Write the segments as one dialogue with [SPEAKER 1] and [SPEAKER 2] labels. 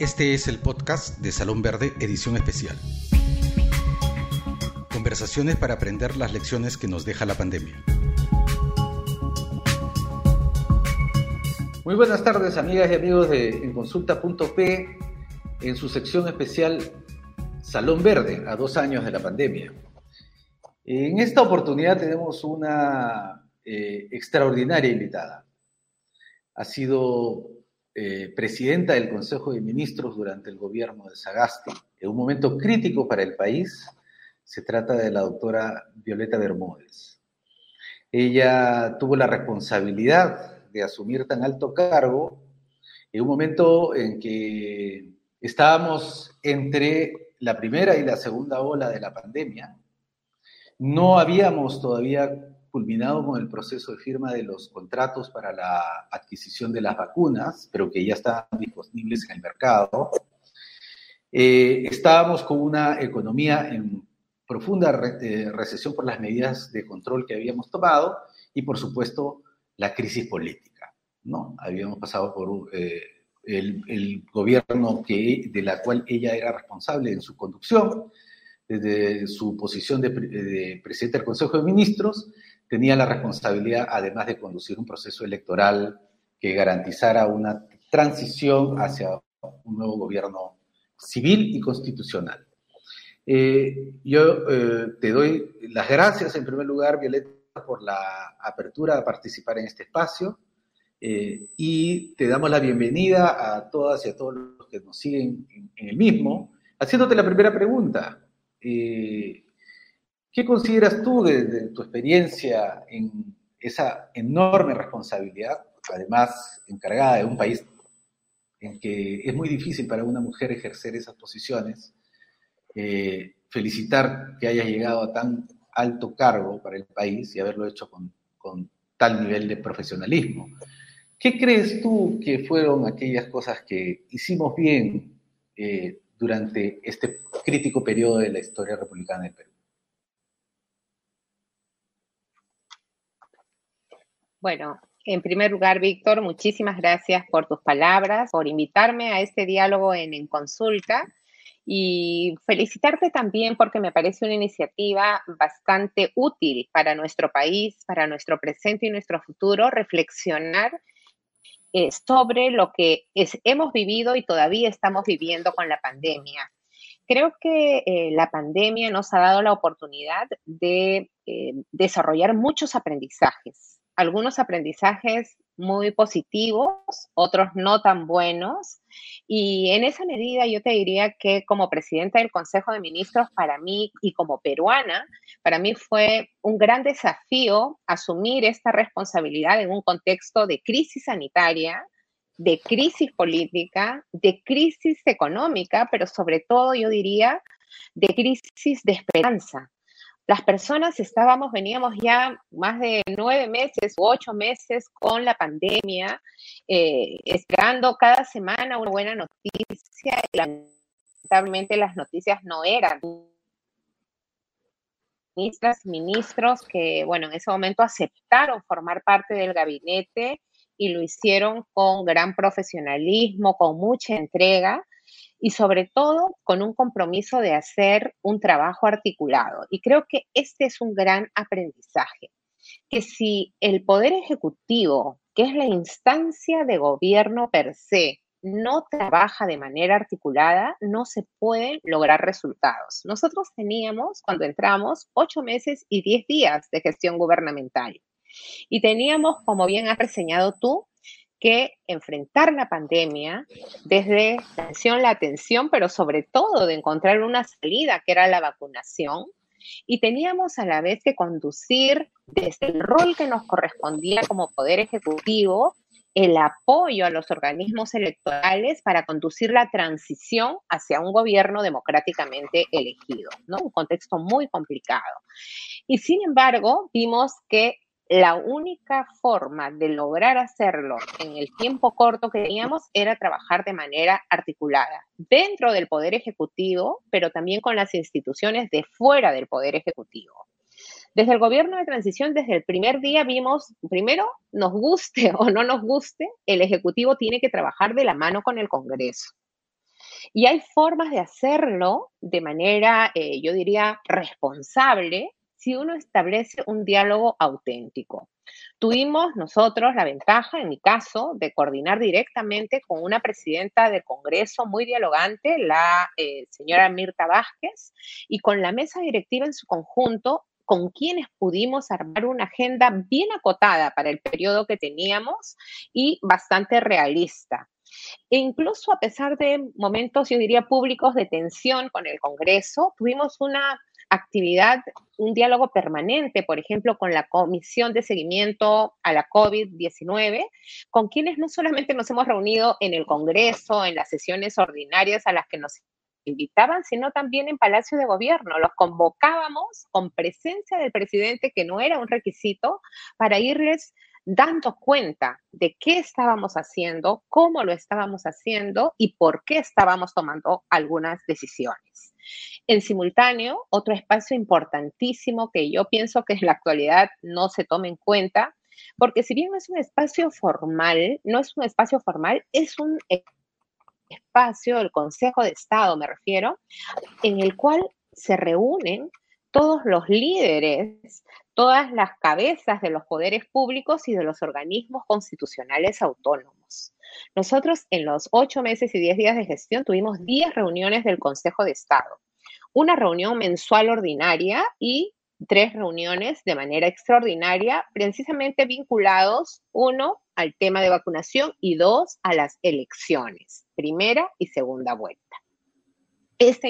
[SPEAKER 1] Este es el podcast de Salón Verde, edición especial. Conversaciones para aprender las lecciones que nos deja la pandemia.
[SPEAKER 2] Muy buenas tardes, amigas y amigos de Enconsulta.p, en su sección especial Salón Verde, a dos años de la pandemia. En esta oportunidad tenemos una eh, extraordinaria invitada. Ha sido eh, presidenta del Consejo de Ministros durante el gobierno de Sagasti, en un momento crítico para el país. Se trata de la doctora Violeta Bermúdez. Ella tuvo la responsabilidad de asumir tan alto cargo en un momento en que estábamos entre la primera y la segunda ola de la pandemia. No habíamos todavía culminado con el proceso de firma de los contratos para la adquisición de las vacunas, pero que ya están disponibles en el mercado. Eh, estábamos con una economía en profunda eh, recesión por las medidas de control que habíamos tomado y, por supuesto, la crisis política. ¿no? Habíamos pasado por eh, el, gobierno que, de la cual ella era responsable en su conducción, desde su posición de, de presidente del Consejo de Ministros, tenía la responsabilidad, además de conducir un proceso electoral que garantizara una transición hacia un nuevo gobierno civil y constitucional. Eh, yo eh, te doy las gracias en primer lugar, Violeta, por la apertura a participar en este espacio eh, y te damos la bienvenida a todas y a todos los que nos siguen en, en el mismo, haciéndote la primera pregunta. ¿Qué consideras tú de, tu experiencia en esa enorme responsabilidad, además encargada de un país en que es muy difícil para una mujer ejercer esas posiciones? Eh, felicitar que hayas llegado a tan alto cargo para el país y haberlo hecho con, tal nivel de profesionalismo. ¿Qué crees tú que fueron aquellas cosas que hicimos bien eh, durante este crítico periodo de la historia republicana del Perú?
[SPEAKER 3] Bueno, en primer lugar, Víctor, muchísimas gracias por tus palabras, por invitarme a este diálogo en, en consulta y felicitarte también porque me parece una iniciativa bastante útil para nuestro país, para nuestro presente y nuestro futuro, reflexionar eh, sobre lo que hemos vivido y todavía estamos viviendo con la pandemia. Creo que eh, la pandemia nos ha dado la oportunidad de eh, desarrollar muchos aprendizajes algunos aprendizajes muy positivos, otros no tan buenos. Y en esa medida yo te diría que como presidenta del Consejo de Ministros, para mí y como peruana, para mí fue un gran desafío asumir esta responsabilidad en un contexto de crisis sanitaria, de crisis política, de crisis económica, pero sobre todo yo diría de crisis de esperanza, las personas estábamos, veníamos ya más de nueve meses u ocho meses con la pandemia, eh, esperando cada semana una buena noticia y lamentablemente las noticias no eran. Ministras, ministros que, bueno, en ese momento aceptaron formar parte del gabinete y lo hicieron con gran profesionalismo, con mucha entrega y sobre todo con un compromiso de hacer un trabajo articulado. Y creo que este es un gran aprendizaje, que si el Poder Ejecutivo, que es la instancia de gobierno per se, no trabaja de manera articulada, no se pueden lograr resultados. Nosotros teníamos, cuando entramos, ocho meses y diez días de gestión gubernamental. Y teníamos, como bien has reseñado tú, que enfrentar la pandemia desde la atención, la atención, pero sobre todo de encontrar una salida que era la vacunación. Y teníamos a la vez que conducir desde el rol que nos correspondía como Poder Ejecutivo el apoyo a los organismos electorales para conducir la transición hacia un gobierno democráticamente elegido, ¿no? Un contexto muy complicado. Y sin embargo, vimos que la única forma de lograr hacerlo en el tiempo corto que teníamos era trabajar de manera articulada dentro del Poder Ejecutivo, pero también con las instituciones de fuera del Poder Ejecutivo. Desde el gobierno de transición, desde el primer día vimos, primero, nos guste o no nos guste, el Ejecutivo tiene que trabajar de la mano con el Congreso. Y hay formas de hacerlo de manera, eh, yo diría, responsable si uno establece un diálogo auténtico. Tuvimos nosotros la ventaja, en mi caso, de coordinar directamente con una presidenta del Congreso muy dialogante, la eh, señora Mirta Vázquez, y con la mesa directiva en su conjunto, con quienes pudimos armar una agenda bien acotada para el periodo que teníamos y bastante realista. E incluso a pesar de momentos, yo diría, públicos de tensión con el Congreso, tuvimos una actividad, un diálogo permanente, por ejemplo, con la Comisión de Seguimiento a la COVID-19, con quienes no solamente nos hemos reunido en el Congreso, en las sesiones ordinarias a las que nos invitaban, sino también en Palacio de Gobierno. Los convocábamos con presencia del presidente, que no era un requisito, para irles dando cuenta de qué estábamos haciendo, cómo lo estábamos haciendo y por qué estábamos tomando algunas decisiones. En simultáneo, otro espacio importantísimo que yo pienso que en la actualidad no se toma en cuenta, porque si bien no es un espacio formal, no es un espacio formal, es un espacio, el Consejo de Estado me refiero, en el cual se reúnen todos los líderes, todas las cabezas de los poderes públicos y de los organismos constitucionales autónomos. Nosotros en los ocho meses y diez días de gestión tuvimos diez reuniones del Consejo de Estado, una reunión mensual ordinaria y tres reuniones de manera extraordinaria, precisamente vinculados, uno, al tema de vacunación y dos, a las elecciones, primera y segunda vuelta. Esta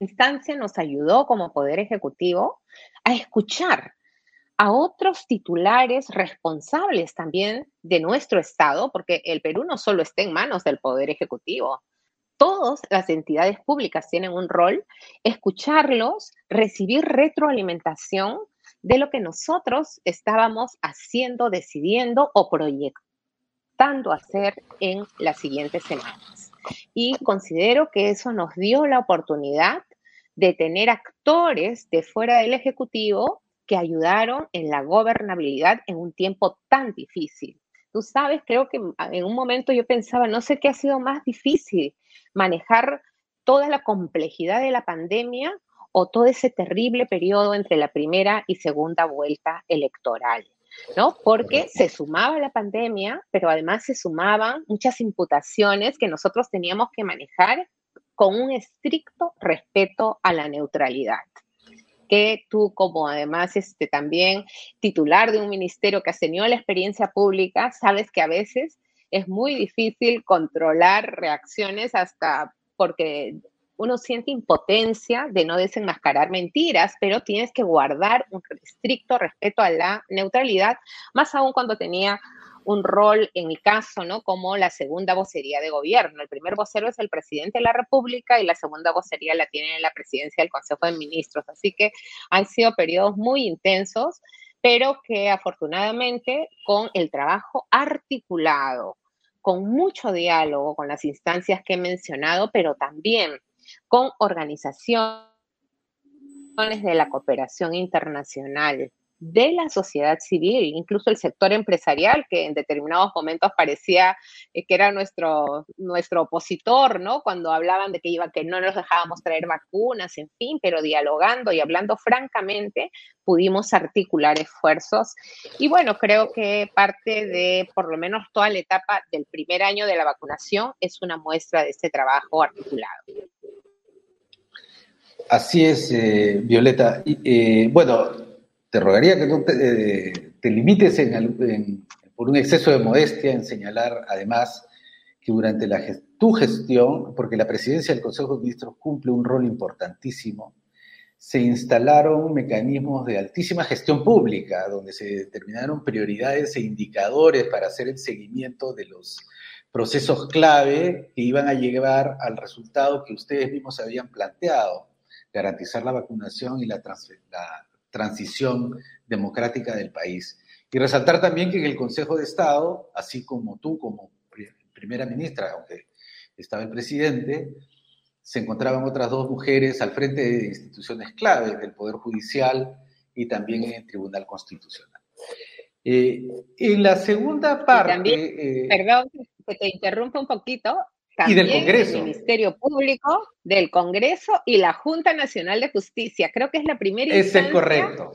[SPEAKER 3] instancia nos ayudó como Poder Ejecutivo a escuchar a otros titulares responsables también de nuestro Estado, porque el Perú no solo está en manos del Poder Ejecutivo, todas las entidades públicas tienen un rol, escucharlos, recibir retroalimentación de lo que nosotros estábamos haciendo, decidiendo o proyectando hacer en las siguientes semanas. Y considero que eso nos dio la oportunidad de tener actores de fuera del Ejecutivo que ayudaron en la gobernabilidad en un tiempo tan difícil. Tú sabes, creo que en un momento yo pensaba, no sé qué ha sido más difícil, manejar toda la complejidad de la pandemia o todo ese terrible periodo entre la primera y segunda vuelta electoral, ¿no? Porque se sumaba la pandemia, pero además se sumaban muchas imputaciones que nosotros teníamos que manejar con un estricto respeto a la neutralidad. Que tú como además este, también titular de un ministerio que has tenido la experiencia pública, sabes que a veces es muy difícil controlar reacciones hasta porque uno siente impotencia de no desenmascarar mentiras, pero tienes que guardar un estricto respeto a la neutralidad, más aún cuando tenía un rol, en mi caso, ¿no? Como la segunda vocería de gobierno. El primer vocero es el presidente de la República y la segunda vocería la tiene en la presidencia del Consejo de Ministros. Así que han sido periodos muy intensos, pero que afortunadamente con el trabajo articulado, con mucho diálogo con las instancias que he mencionado, pero también con organizaciones de la cooperación internacional, de la sociedad civil, incluso el sector empresarial, que en determinados momentos parecía eh, que era nuestro, nuestro opositor, ¿no? Cuando hablaban de que iba, que no nos dejábamos traer vacunas, en fin, pero dialogando y hablando francamente, pudimos articular esfuerzos. Y bueno, creo que parte de, por lo menos toda la etapa del primer año de la vacunación es una muestra de este trabajo articulado.
[SPEAKER 2] Así es, eh, Violeta. Eh, bueno, te rogaría que no te, eh, limites por un exceso de modestia en señalar además que durante la, tu gestión, porque la presidencia del Consejo de Ministros cumple un rol importantísimo, se instalaron mecanismos de altísima gestión pública, donde se determinaron prioridades e indicadores para hacer el seguimiento de los procesos clave que iban a llevar al resultado que ustedes mismos habían planteado, garantizar la vacunación y la, la transición democrática del país. Y resaltar también que en el Consejo de Estado, así como tú como primera ministra, aunque estaba el presidente, se encontraban otras dos mujeres al frente de instituciones claves del Poder Judicial y también en el Tribunal Constitucional. Eh, en la segunda parte...
[SPEAKER 3] Eh, perdón que te interrumpa un poquito, y del Congreso. El Ministerio Público, del Congreso y la Junta Nacional de Justicia. Creo que es la primera
[SPEAKER 2] es correcto.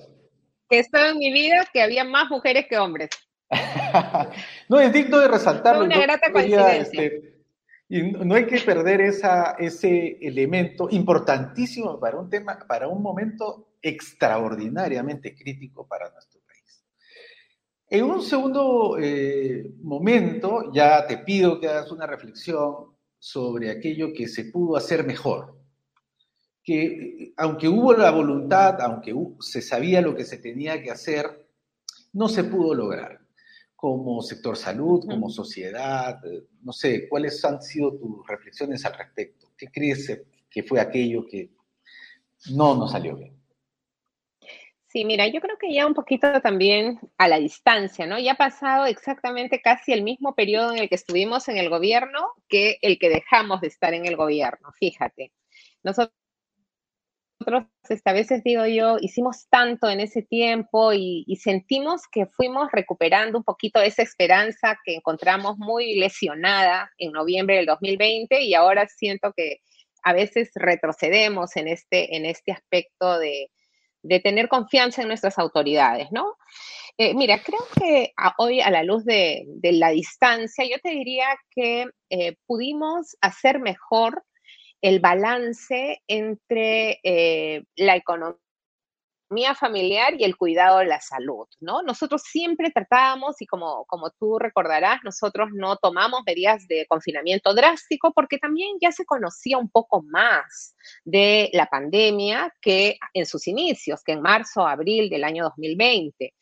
[SPEAKER 3] que he estado en mi vida que había más mujeres que hombres.
[SPEAKER 2] no, es digno de resaltarlo.
[SPEAKER 3] una grata coincidencia.
[SPEAKER 2] Este, y no hay que perder esa, ese elemento importantísimo para un tema, para un momento extraordinariamente crítico para nuestro país. En un segundo eh, momento, ya te pido que hagas una reflexión sobre aquello que se pudo hacer mejor. Que aunque hubo la voluntad, aunque se sabía lo que se tenía que hacer, no se pudo lograr como sector salud, como sociedad? No sé, ¿cuáles han sido tus reflexiones al respecto? ¿Qué crees que fue aquello que no nos salió bien?
[SPEAKER 3] Sí, mira, yo creo que ya un poquito también a la distancia, ¿no? Ya ha pasado exactamente casi el mismo periodo en el que estuvimos en el gobierno que el que dejamos de estar en el gobierno, fíjate. Nosotros este, a veces digo yo, hicimos tanto en ese tiempo y, sentimos que fuimos recuperando un poquito esa esperanza que encontramos muy lesionada en noviembre del 2020 y ahora siento que a veces retrocedemos en este, en este aspecto de, tener confianza en nuestras autoridades, ¿no? Eh, mira, creo que hoy a la luz de, la distancia, yo te diría que eh, pudimos hacer mejor el balance entre eh, la economía familiar y el cuidado de la salud, ¿no? Nosotros siempre tratábamos, y como, como tú recordarás, nosotros no tomamos medidas de confinamiento drástico porque también ya se conocía un poco más de la pandemia que en sus inicios, que en marzo, abril del año 2020.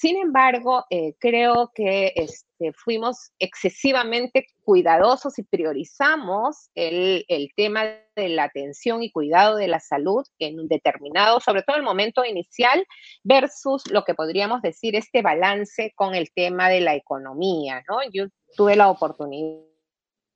[SPEAKER 3] Sin embargo, eh, creo que este, fuimos excesivamente cuidadosos y priorizamos el, tema de la atención y cuidado de la salud en un determinado, sobre todo el momento inicial, versus lo que podríamos decir este balance con el tema de la economía, ¿no? Yo tuve la oportunidad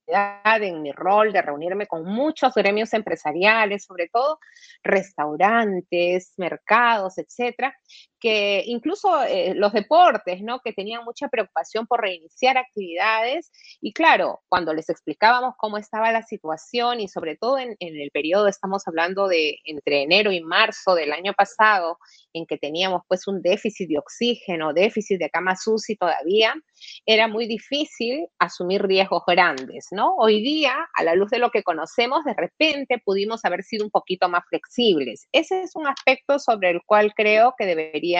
[SPEAKER 3] en mi rol de reunirme con muchos gremios empresariales, sobre todo restaurantes, mercados, etcétera, que incluso eh, los deportes, ¿no? Que tenían mucha preocupación por reiniciar actividades. Y claro, cuando les explicábamos cómo estaba la situación y sobre todo en, en el periodo, estamos hablando de entre enero y marzo del año pasado, en que teníamos pues un déficit de oxígeno, déficit de camas UCI todavía, era muy difícil asumir riesgos grandes, ¿no? Hoy día, a la luz de lo que conocemos, de repente pudimos haber sido un poquito más flexibles. Ese es un aspecto sobre el cual creo que debería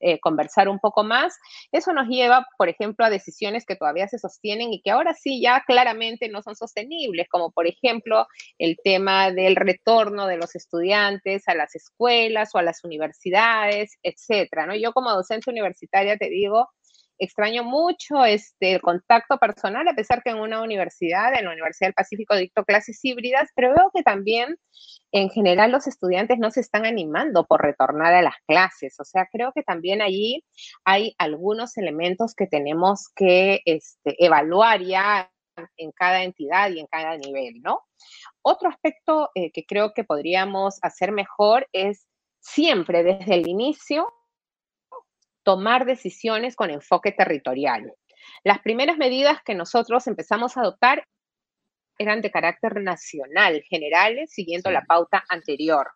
[SPEAKER 3] eh, conversar un poco más. Eso nos lleva, por ejemplo, a decisiones que todavía se sostienen y que ahora sí ya claramente no son sostenibles, como por ejemplo el tema del retorno de los estudiantes a las escuelas o a las universidades, etcétera. ¿no? Yo como docente universitaria te digo, extraño mucho este, el contacto personal, a pesar que en una universidad, en la Universidad del Pacífico, dicto clases híbridas, pero veo que también en general los estudiantes no se están animando por retornar a las clases. O sea, creo que también allí hay algunos elementos que tenemos que este, evaluar ya en cada entidad y en cada nivel, ¿no? Otro aspecto eh, que creo que podríamos hacer mejor es siempre desde el inicio tomar decisiones con enfoque territorial. Las primeras medidas que nosotros empezamos a adoptar eran de carácter nacional, generales, siguiendo la pauta anterior.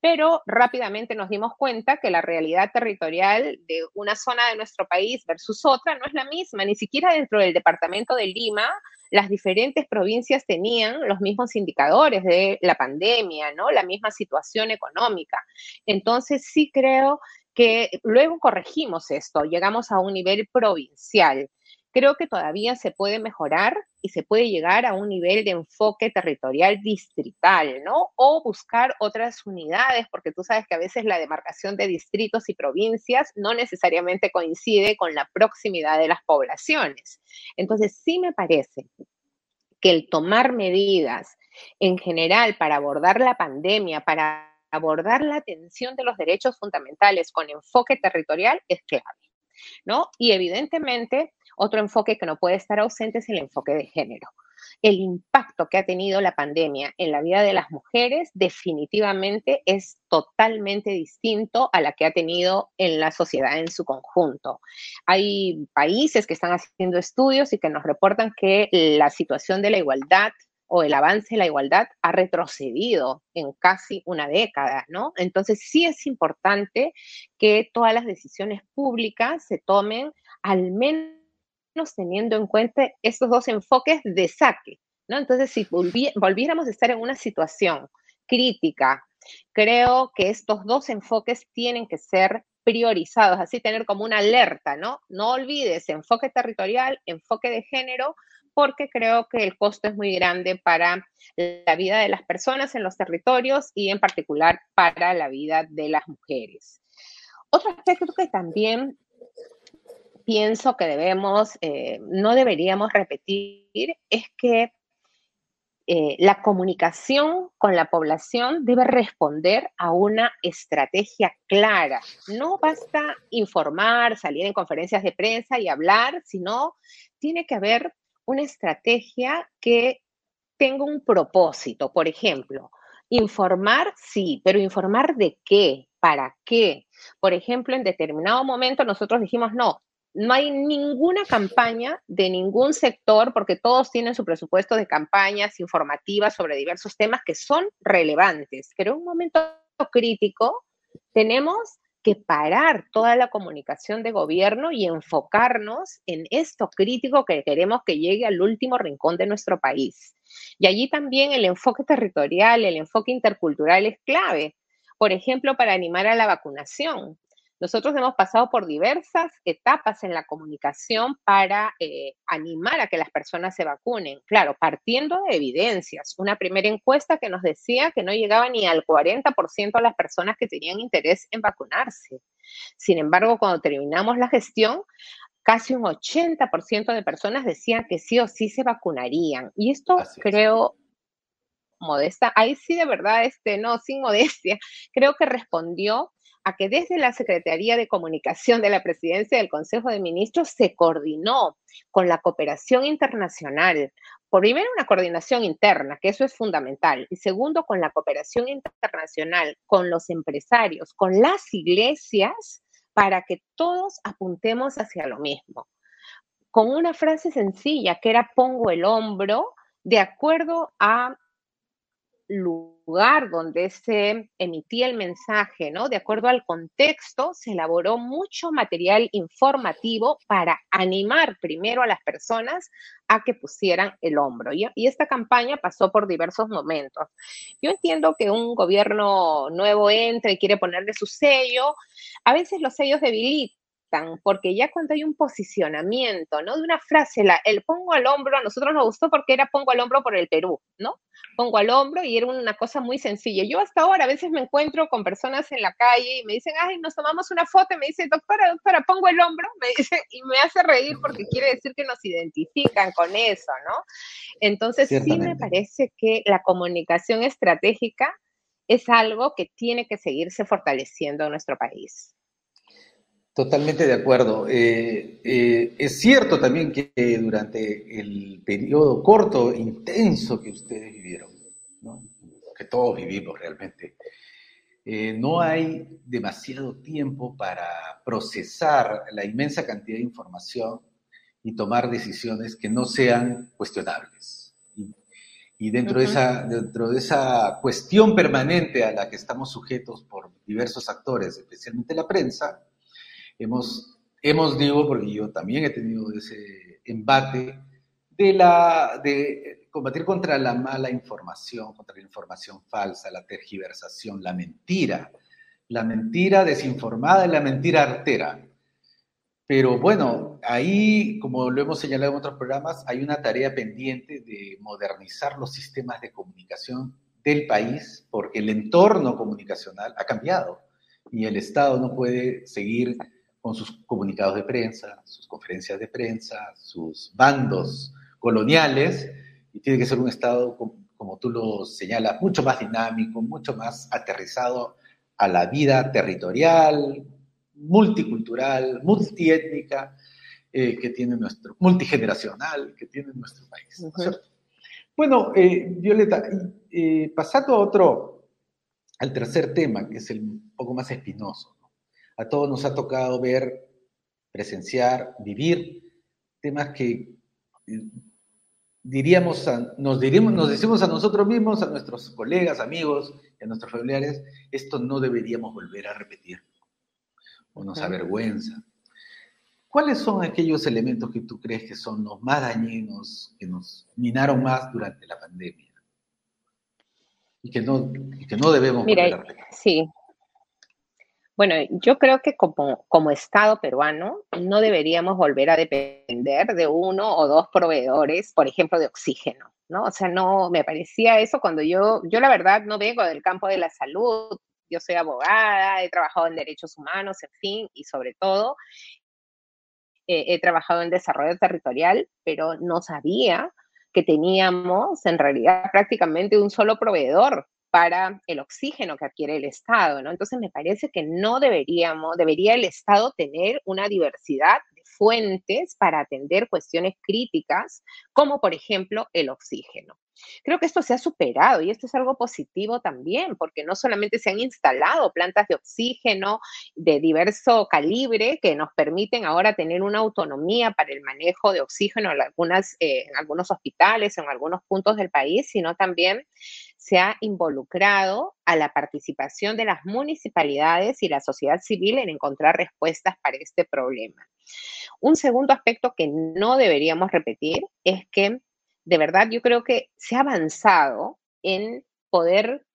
[SPEAKER 3] Pero rápidamente nos dimos cuenta que la realidad territorial de una zona de nuestro país versus otra no es la misma, ni siquiera dentro del departamento de Lima las diferentes provincias tenían los mismos indicadores de la pandemia, ¿no? La misma situación económica. Entonces sí creo que luego corregimos esto, llegamos a un nivel provincial. Creo que todavía se puede mejorar y se puede llegar a un nivel de enfoque territorial distrital, ¿no? O buscar otras unidades, porque tú sabes que a veces la demarcación de distritos y provincias no necesariamente coincide con la proximidad de las poblaciones. Entonces, sí me parece que el tomar medidas en general para abordar la pandemia, para abordar la atención de los derechos fundamentales con enfoque territorial es clave, ¿no? Y evidentemente, otro enfoque que no puede estar ausente es el enfoque de género. el impacto que ha tenido la pandemia en la vida de las mujeres definitivamente es totalmente distinto a la que ha tenido en la sociedad en su conjunto. Hay países que están haciendo estudios y que nos reportan que la situación de la igualdad o el avance de la igualdad ha retrocedido en casi una década, ¿no? Entonces sí es importante que todas las decisiones públicas se tomen al menos teniendo en cuenta estos dos enfoques de saque, ¿no? Entonces, si volviéramos a estar en una situación crítica, creo que estos dos enfoques tienen que ser priorizados, así tener como una alerta, ¿no? No olvides enfoque territorial, enfoque de género, porque creo que el costo es muy grande para la vida de las personas en los territorios y en particular para la vida de las mujeres. Otro aspecto que también pienso que debemos, eh, no deberíamos repetir, es que eh, la comunicación con la población debe responder a una estrategia clara. No basta informar, salir en conferencias de prensa y hablar, sino tiene que haber una estrategia que tenga un propósito. Por ejemplo, informar, sí, pero informar de qué, para qué. Por ejemplo, en determinado momento nosotros dijimos, no, no hay ninguna campaña de ningún sector, porque todos tienen su presupuesto de campañas informativas sobre diversos temas que son relevantes. Pero en un momento crítico tenemos que parar toda la comunicación de gobierno y enfocarnos en esto crítico que queremos que llegue al último rincón de nuestro país. Y allí también el enfoque territorial, el enfoque intercultural es clave. Por ejemplo, para animar a la vacunación. Nosotros hemos pasado por diversas etapas en la comunicación para eh, animar a que las personas se vacunen. Claro, partiendo de evidencias. Una primera encuesta que nos decía que no llegaba ni al 40% de las personas que tenían interés en vacunarse. Sin embargo, cuando terminamos la gestión, casi un 80% de personas decían que sí o sí se vacunarían. Y esto creo modesta, ahí sí de verdad, este, no, sin modestia, creo que respondió a que desde la Secretaría de Comunicación de la Presidencia del Consejo de Ministros se coordinó con la cooperación internacional. Por primero, una coordinación interna, que eso es fundamental. Y segundo, con la cooperación internacional, con los empresarios, con las iglesias, para que todos apuntemos hacia lo mismo. Con una frase sencilla que era pongo el hombro de acuerdo a lugar donde se emitía el mensaje, ¿no? De acuerdo al contexto, se elaboró mucho material informativo para animar primero a las personas a que pusieran el hombro. Y, esta campaña pasó por diversos momentos. Yo entiendo que un gobierno nuevo entra y quiere ponerle su sello. A veces los sellos debilitan porque ya cuando hay un posicionamiento, ¿no? De una frase, la, el pongo al hombro, a nosotros nos gustó porque era pongo al hombro por el Perú, ¿no? Pongo al hombro y era una cosa muy sencilla. Yo hasta ahora a veces me encuentro con personas en la calle y me dicen, ay, nos tomamos una foto y me dice, doctora, doctora, pongo el hombro, me dice, y me hace reír porque quiere decir que nos identifican con eso, ¿no? Entonces sí me parece que la comunicación estratégica es algo que tiene que seguirse fortaleciendo en nuestro país.
[SPEAKER 2] Totalmente de acuerdo. Eh, eh, es cierto también que durante el periodo corto, intenso que ustedes vivieron, que todos vivimos realmente, eh, no hay demasiado tiempo para procesar la inmensa cantidad de información y tomar decisiones que no sean cuestionables. Y, dentro, de esa, dentro de esa cuestión permanente a la que estamos sujetos por diversos actores, especialmente la prensa, Hemos, hemos digo, porque yo también he tenido ese embate, de, la, de combatir contra la mala información, contra la información falsa, la tergiversación, la mentira, la mentira desinformada y la mentira artera. Pero bueno, ahí, como lo hemos señalado en otros programas, hay una tarea pendiente de modernizar los sistemas de comunicación del país, porque el entorno comunicacional ha cambiado y el Estado no puede seguir con sus comunicados de prensa, sus conferencias de prensa, sus bandos coloniales, y tiene que ser un Estado, como, tú lo señalas, mucho más dinámico, mucho más aterrizado a la vida territorial, multicultural, multiétnica, eh, que tiene nuestro, multigeneracional, que tiene nuestro país. Bueno, eh, Violeta, eh, pasando a otro, al tercer tema, que es el un poco más espinoso. A todos nos ha tocado ver, presenciar, vivir temas que eh, diríamos nos, diríamos, nos decimos a nosotros mismos, a nuestros colegas, amigos, a nuestros familiares, esto no deberíamos volver a repetir o nos avergüenza. ¿Cuáles son aquellos elementos que tú crees que son los más dañinos, que nos minaron más durante la pandemia? Y que no, que no debemos
[SPEAKER 3] volver a repetir. Sí, bueno, yo creo que como, como Estado peruano no deberíamos volver a depender de uno o dos proveedores, por ejemplo, de oxígeno, ¿no? O sea, no me parecía eso cuando yo, yo la verdad no vengo del campo de la salud, yo soy abogada, he trabajado en derechos humanos, en fin, y sobre todo eh, he trabajado en desarrollo territorial, pero no sabía que teníamos en realidad prácticamente un solo proveedor para el oxígeno que adquiere el Estado, ¿no? Entonces me parece que no deberíamos, debería el Estado tener una diversidad fuentes para atender cuestiones críticas, como por ejemplo el oxígeno. Creo que esto se ha superado y esto es algo positivo también, porque no solamente se han instalado plantas de oxígeno de diverso calibre que nos permiten ahora tener una autonomía para el manejo de oxígeno en, algunas, eh, en algunos hospitales, en algunos puntos del país, sino también se ha involucrado a la participación de las municipalidades y la sociedad civil en encontrar respuestas para este problema. Un segundo aspecto que no deberíamos repetir es que de verdad yo creo que se ha avanzado en poder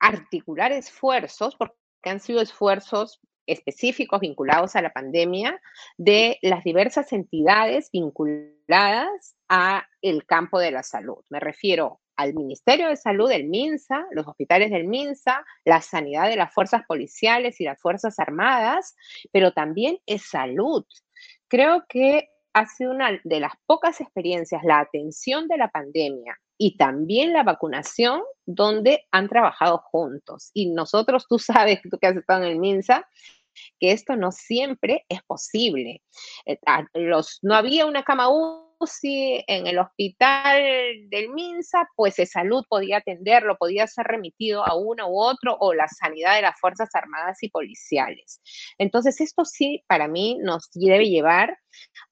[SPEAKER 3] articular esfuerzos, porque han sido esfuerzos específicos vinculados a la pandemia de las diversas entidades vinculadas a el campo de la salud. Me refiero al Ministerio de Salud, el MINSA, los hospitales del MINSA, la sanidad de las fuerzas policiales y las fuerzas armadas, pero también es salud. Creo que ha sido una de las pocas experiencias, la atención de la pandemia y también la vacunación, donde han trabajado juntos. Y nosotros, tú sabes, tú que has estado en el MINSA, que esto no siempre es posible. Eh, los, no había una cama UCI en el hospital del MINSA, pues de salud podía atenderlo, podía ser remitido a uno u otro o la sanidad de las Fuerzas Armadas y Policiales. Entonces, esto sí, para mí, nos debe llevar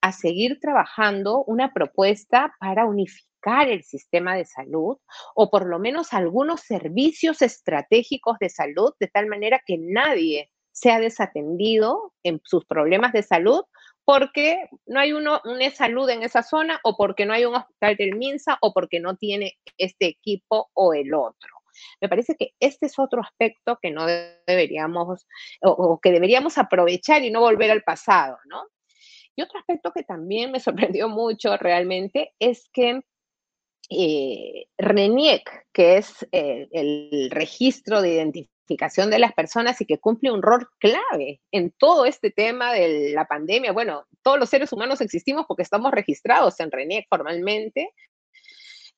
[SPEAKER 3] a seguir trabajando una propuesta para unificar el sistema de salud o por lo menos algunos servicios estratégicos de salud de tal manera que nadie sea desatendido en sus problemas de salud porque no hay una salud en esa zona o porque no hay un hospital del MINSA o porque no tiene este equipo o el otro. Me parece que este es otro aspecto que no deberíamos o, que deberíamos aprovechar y no volver al pasado, ¿no? Y otro aspecto que también me sorprendió mucho realmente es que eh, RENIEC, que es eh, el registro de identificación, de las personas y que cumple un rol clave en todo este tema de la pandemia. Bueno, todos los seres humanos existimos porque estamos registrados en RENIEC formalmente.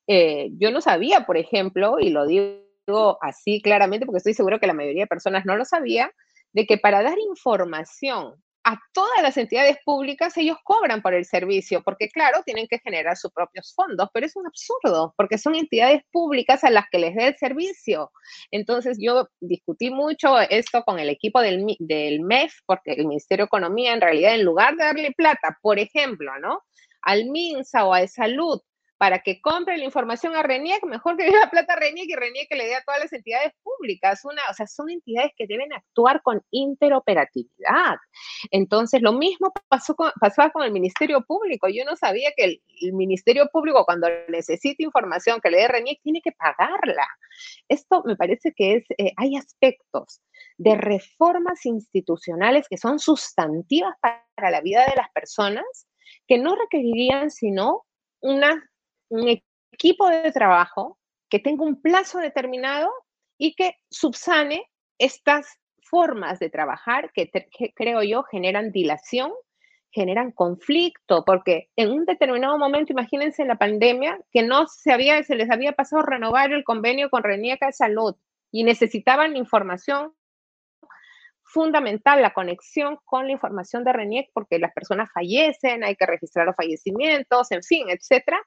[SPEAKER 3] Eh, yo no sabía, por ejemplo, y lo digo así claramente porque estoy seguro que la mayoría de personas no lo sabía, de que para dar información a todas las entidades públicas, ellos cobran por el servicio, porque claro, tienen que generar sus propios fondos, pero es un absurdo, porque son entidades públicas a las que les dé el servicio. Entonces yo discutí mucho esto con el equipo del, del MEF, porque el Ministerio de Economía en realidad en lugar de darle plata, por ejemplo, ¿no? Al MINSA o a Salud para que compre la información a RENIEC, mejor que dé la plata a RENIEC y RENIEC que le dé a todas las entidades públicas. Una, o sea, son entidades que deben actuar con interoperatividad. Entonces, lo mismo pasó con, con el Ministerio Público. Yo no sabía que el, Ministerio Público, cuando necesita información que le dé RENIEC, tiene que pagarla. Esto me parece que es, eh, hay aspectos de reformas institucionales que son sustantivas para la vida de las personas que no requerirían sino una un equipo de trabajo que tenga un plazo determinado y que subsane estas formas de trabajar que, creo yo generan dilación, generan conflicto, porque en un determinado momento, imagínense en la pandemia, que no se, había, se les había pasado renovar el convenio con Renieca de Salud y necesitaban información fundamental, la conexión con la información de RENIEC, porque las personas fallecen, hay que registrar los fallecimientos, en fin, etcétera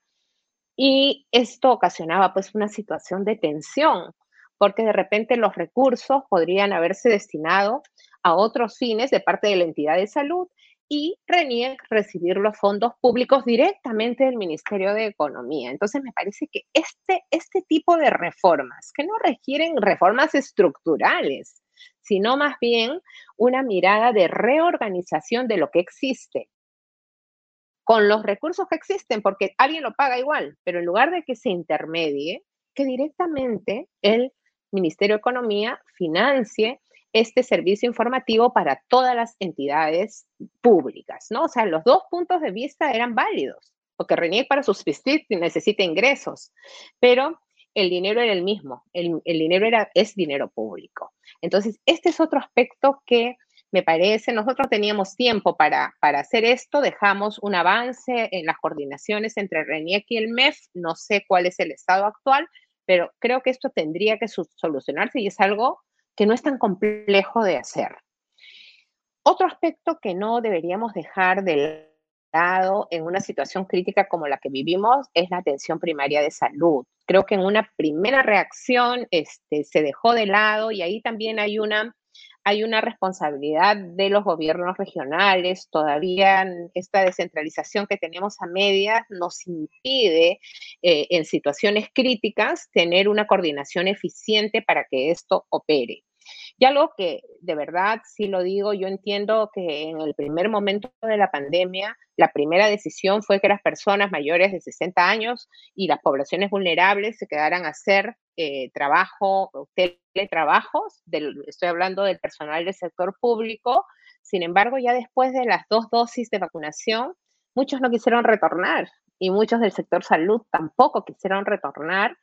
[SPEAKER 3] Y esto ocasionaba pues una situación de tensión, porque de repente los recursos podrían haberse destinado a otros fines de parte de la entidad de salud y RENIEC recibir los fondos públicos directamente del Ministerio de Economía. Entonces me parece que este, este tipo de reformas, que no requieren reformas estructurales, sino más bien una mirada de reorganización de lo que existe con los recursos que existen, porque alguien lo paga igual, pero en lugar de que se intermedie, que directamente el Ministerio de Economía financie este servicio informativo para todas las entidades públicas, ¿no? O sea, los dos puntos de vista eran válidos, porque RENIEC para subsistir necesita ingresos, pero el dinero era el mismo, el, dinero era, es dinero público. Entonces, este es otro aspecto que me parece, nosotros teníamos tiempo para, para hacer esto, dejamos un avance en las coordinaciones entre RENIEC y el MEF, no sé cuál es el estado actual, pero creo que esto tendría que solucionarse y es algo que no es tan complejo de hacer. Otro aspecto que no deberíamos dejar de lado en una situación crítica como la que vivimos es la atención primaria de salud. Creo que en una primera reacción este, se dejó de lado y ahí también hay una hay una responsabilidad de los gobiernos regionales. Todavía esta descentralización que tenemos a medias nos impide eh, en situaciones críticas tener una coordinación eficiente para que esto opere. Y algo que de verdad, sí lo digo, yo entiendo que en el primer momento de la pandemia, la primera decisión fue que las personas mayores de 60 años y las poblaciones vulnerables se quedaran a hacer eh, trabajo, teletrabajos, estoy hablando del personal del sector público. Sin embargo, ya después de las dos dosis de vacunación, muchos no quisieron retornar y muchos del sector salud tampoco quisieron retornar.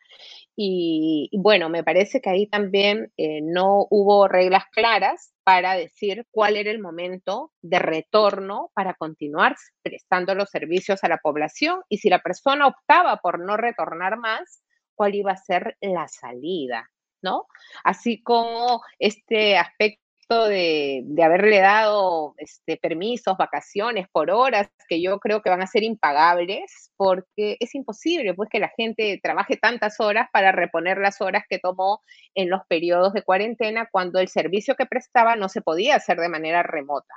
[SPEAKER 3] Y, bueno, me parece que ahí también eh, no hubo reglas claras para decir cuál era el momento de retorno para continuar prestando los servicios a la población y si la persona optaba por no retornar más, cuál iba a ser la salida, ¿no? Así como este aspecto de, haberle dado este, permisos, vacaciones por horas, que yo creo que van a ser impagables, porque es imposible pues que la gente trabaje tantas horas para reponer las horas que tomó en los periodos de cuarentena cuando el servicio que prestaba no se podía hacer de manera remota.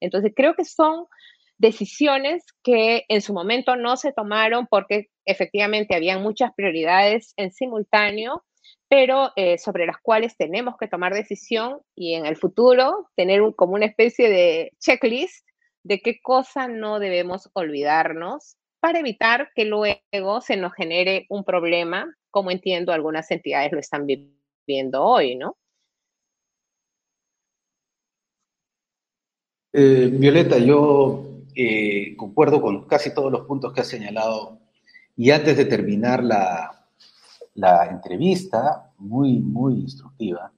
[SPEAKER 3] Entonces, creo que son decisiones que en su momento no se tomaron porque efectivamente habían muchas prioridades en simultáneo pero eh, sobre las cuales tenemos que tomar decisión y en el futuro tener como una especie de checklist de qué cosa no debemos olvidarnos para evitar que luego se nos genere un problema, como entiendo algunas entidades lo están viviendo hoy, ¿no?
[SPEAKER 2] Eh, Violeta, yo eh, concuerdo con casi todos los puntos que has señalado y antes de terminar la, la entrevista, muy, muy instructiva.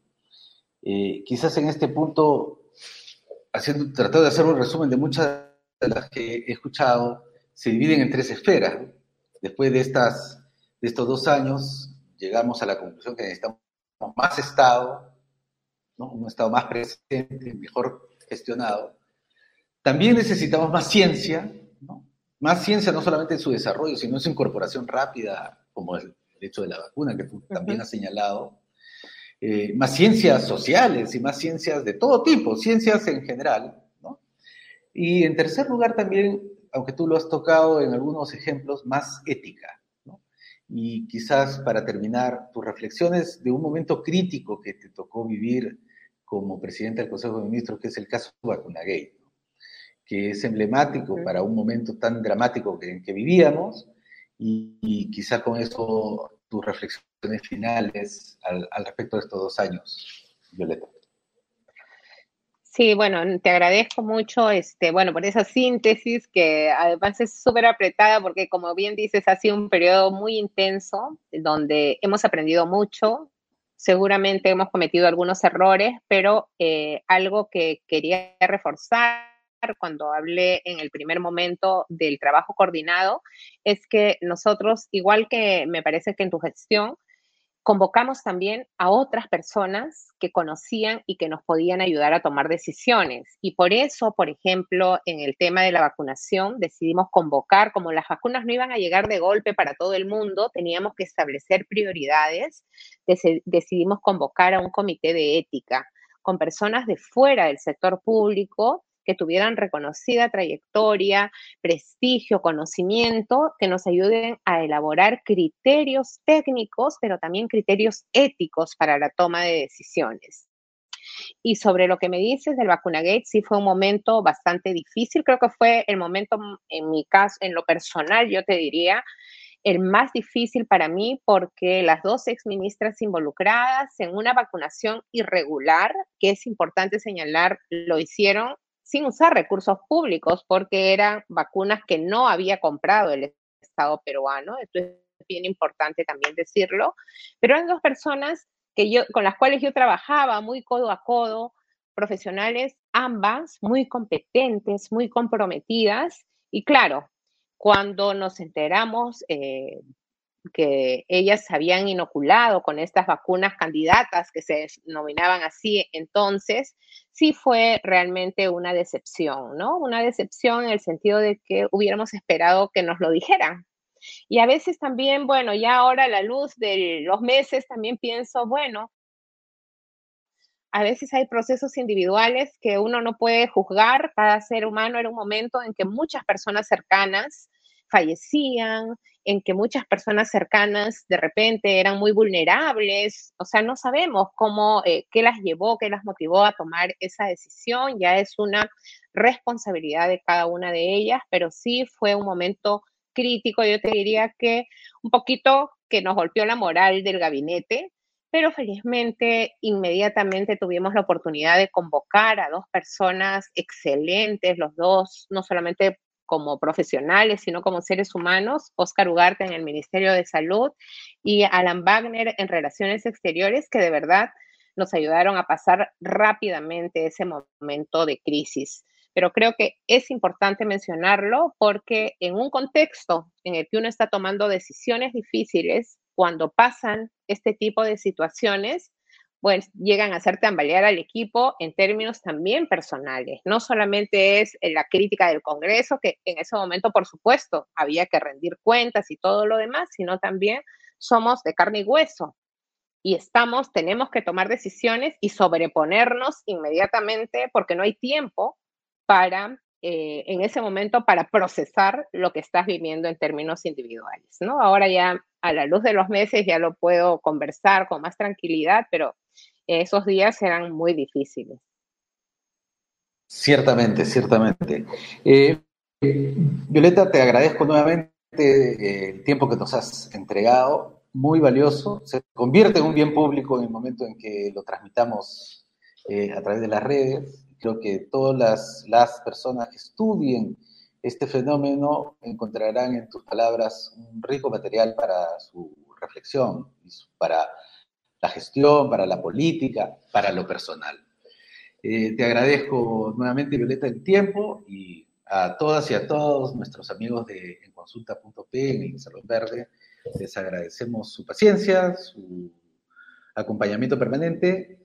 [SPEAKER 2] Eh, quizás en este punto, haciendo, tratando de hacer un resumen de muchas de las que he escuchado, se dividen en tres esferas. Después de, estas, de estos dos años, llegamos a la conclusión que necesitamos más Estado, ¿no? un Estado más presente, mejor gestionado. También necesitamos más ciencia, más ciencia no solamente en su desarrollo, sino en su incorporación rápida, como el, el hecho de la vacuna, que tú también has señalado, eh, más ciencias sociales y más ciencias de todo tipo, ciencias en general, ¿no? Y en tercer lugar también, aunque tú lo has tocado en algunos ejemplos, más ética, ¿no? Y quizás para terminar, tus reflexiones de un momento crítico que te tocó vivir como presidente del Consejo de Ministros, que es el caso Vacunagate, ¿no? que es emblemático para un momento tan dramático que, que vivíamos, y, quizá con eso tus reflexiones finales al, respecto de estos dos años, Violeta.
[SPEAKER 3] Sí, bueno, te agradezco mucho, este, bueno, por esa síntesis que además es súper apretada porque como bien dices, ha sido un periodo muy intenso donde hemos aprendido mucho, seguramente hemos cometido algunos errores, pero eh, algo que quería reforzar cuando hablé en el primer momento del trabajo coordinado es que nosotros, igual que me parece que en tu gestión, convocamos también a otras personas que conocían y que nos podían ayudar a tomar decisiones. Y por eso, por ejemplo, en el tema de la vacunación, decidimos convocar, como las vacunas no iban a llegar de golpe para todo el mundo, teníamos que establecer prioridades, decidimos convocar a un comité de ética con personas de fuera del sector público que tuvieran reconocida trayectoria, prestigio, conocimiento, que nos ayuden a elaborar criterios técnicos, pero también criterios éticos para la toma de decisiones. Y sobre lo que me dices del vacunagate, sí fue un momento bastante difícil. Creo que fue el momento, en mi caso, en lo personal, yo te diría, el más difícil para mí porque las dos exministras involucradas en una vacunación irregular, que es importante señalar, lo hicieron sin usar recursos públicos porque eran vacunas que no había comprado el Estado peruano. Esto es bien importante también decirlo. Pero eran dos personas que yo, con las cuales yo trabajaba muy codo a codo, profesionales ambas muy competentes, muy comprometidas. Y claro, cuando nos enteramos eh, que ellas habían inoculado con estas vacunas candidatas que se denominaban así entonces, sí fue realmente una decepción, ¿no? Una decepción en el sentido de que hubiéramos esperado que nos lo dijeran. Y a veces también, bueno, ya ahora a la luz de los meses también pienso, bueno, a veces hay procesos individuales que uno no puede juzgar. Cada ser humano era un momento en que muchas personas cercanas fallecían, en que muchas personas cercanas de repente eran muy vulnerables, o sea, no sabemos cómo, eh, qué las llevó, qué las motivó a tomar esa decisión, ya es una responsabilidad de cada una de ellas, pero sí fue un momento crítico, yo te diría que un poquito que nos golpeó la moral del gabinete, pero felizmente inmediatamente tuvimos la oportunidad de convocar a dos personas excelentes, los dos, no solamente como profesionales, sino como seres humanos, Oscar Ugarte en el Ministerio de Salud y Alan Wagner en Relaciones Exteriores, que de verdad nos ayudaron a pasar rápidamente ese momento de crisis. Pero creo que es importante mencionarlo porque en un contexto en el que uno está tomando decisiones difíciles, cuando pasan este tipo de situaciones, pues llegan a hacer tambalear al equipo en términos también personales. No solamente es la crítica del Congreso, que en ese momento, por supuesto, había que rendir cuentas y todo lo demás, sino también somos de carne y hueso. Y estamos, tenemos que tomar decisiones y sobreponernos inmediatamente porque no hay tiempo para, eh, en ese momento, para procesar lo que estás viviendo en términos individuales, ¿no? Ahora ya a la luz de los meses ya lo puedo conversar con más tranquilidad, pero esos días eran muy difíciles.
[SPEAKER 2] Ciertamente, ciertamente. Eh, Violeta, te agradezco nuevamente eh, el tiempo que nos has entregado, muy valioso. Se convierte en un bien público en el momento en que lo transmitamos eh, a través de las redes. Creo que todas las, las personas estudien este fenómeno encontrarán en tus palabras un rico material para su reflexión para la gestión, para la política, para lo personal. Eh, te agradezco nuevamente, Violeta, el tiempo y a todas y a todos nuestros amigos de enconsulta.p en el Salón Verde, les agradecemos su paciencia, su acompañamiento permanente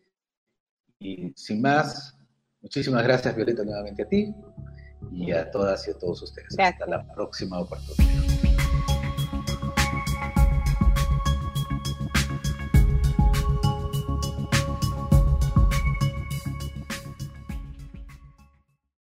[SPEAKER 2] y sin más, muchísimas gracias, Violeta, nuevamente a ti y a todas y a todos ustedes. Hasta la próxima oportunidad.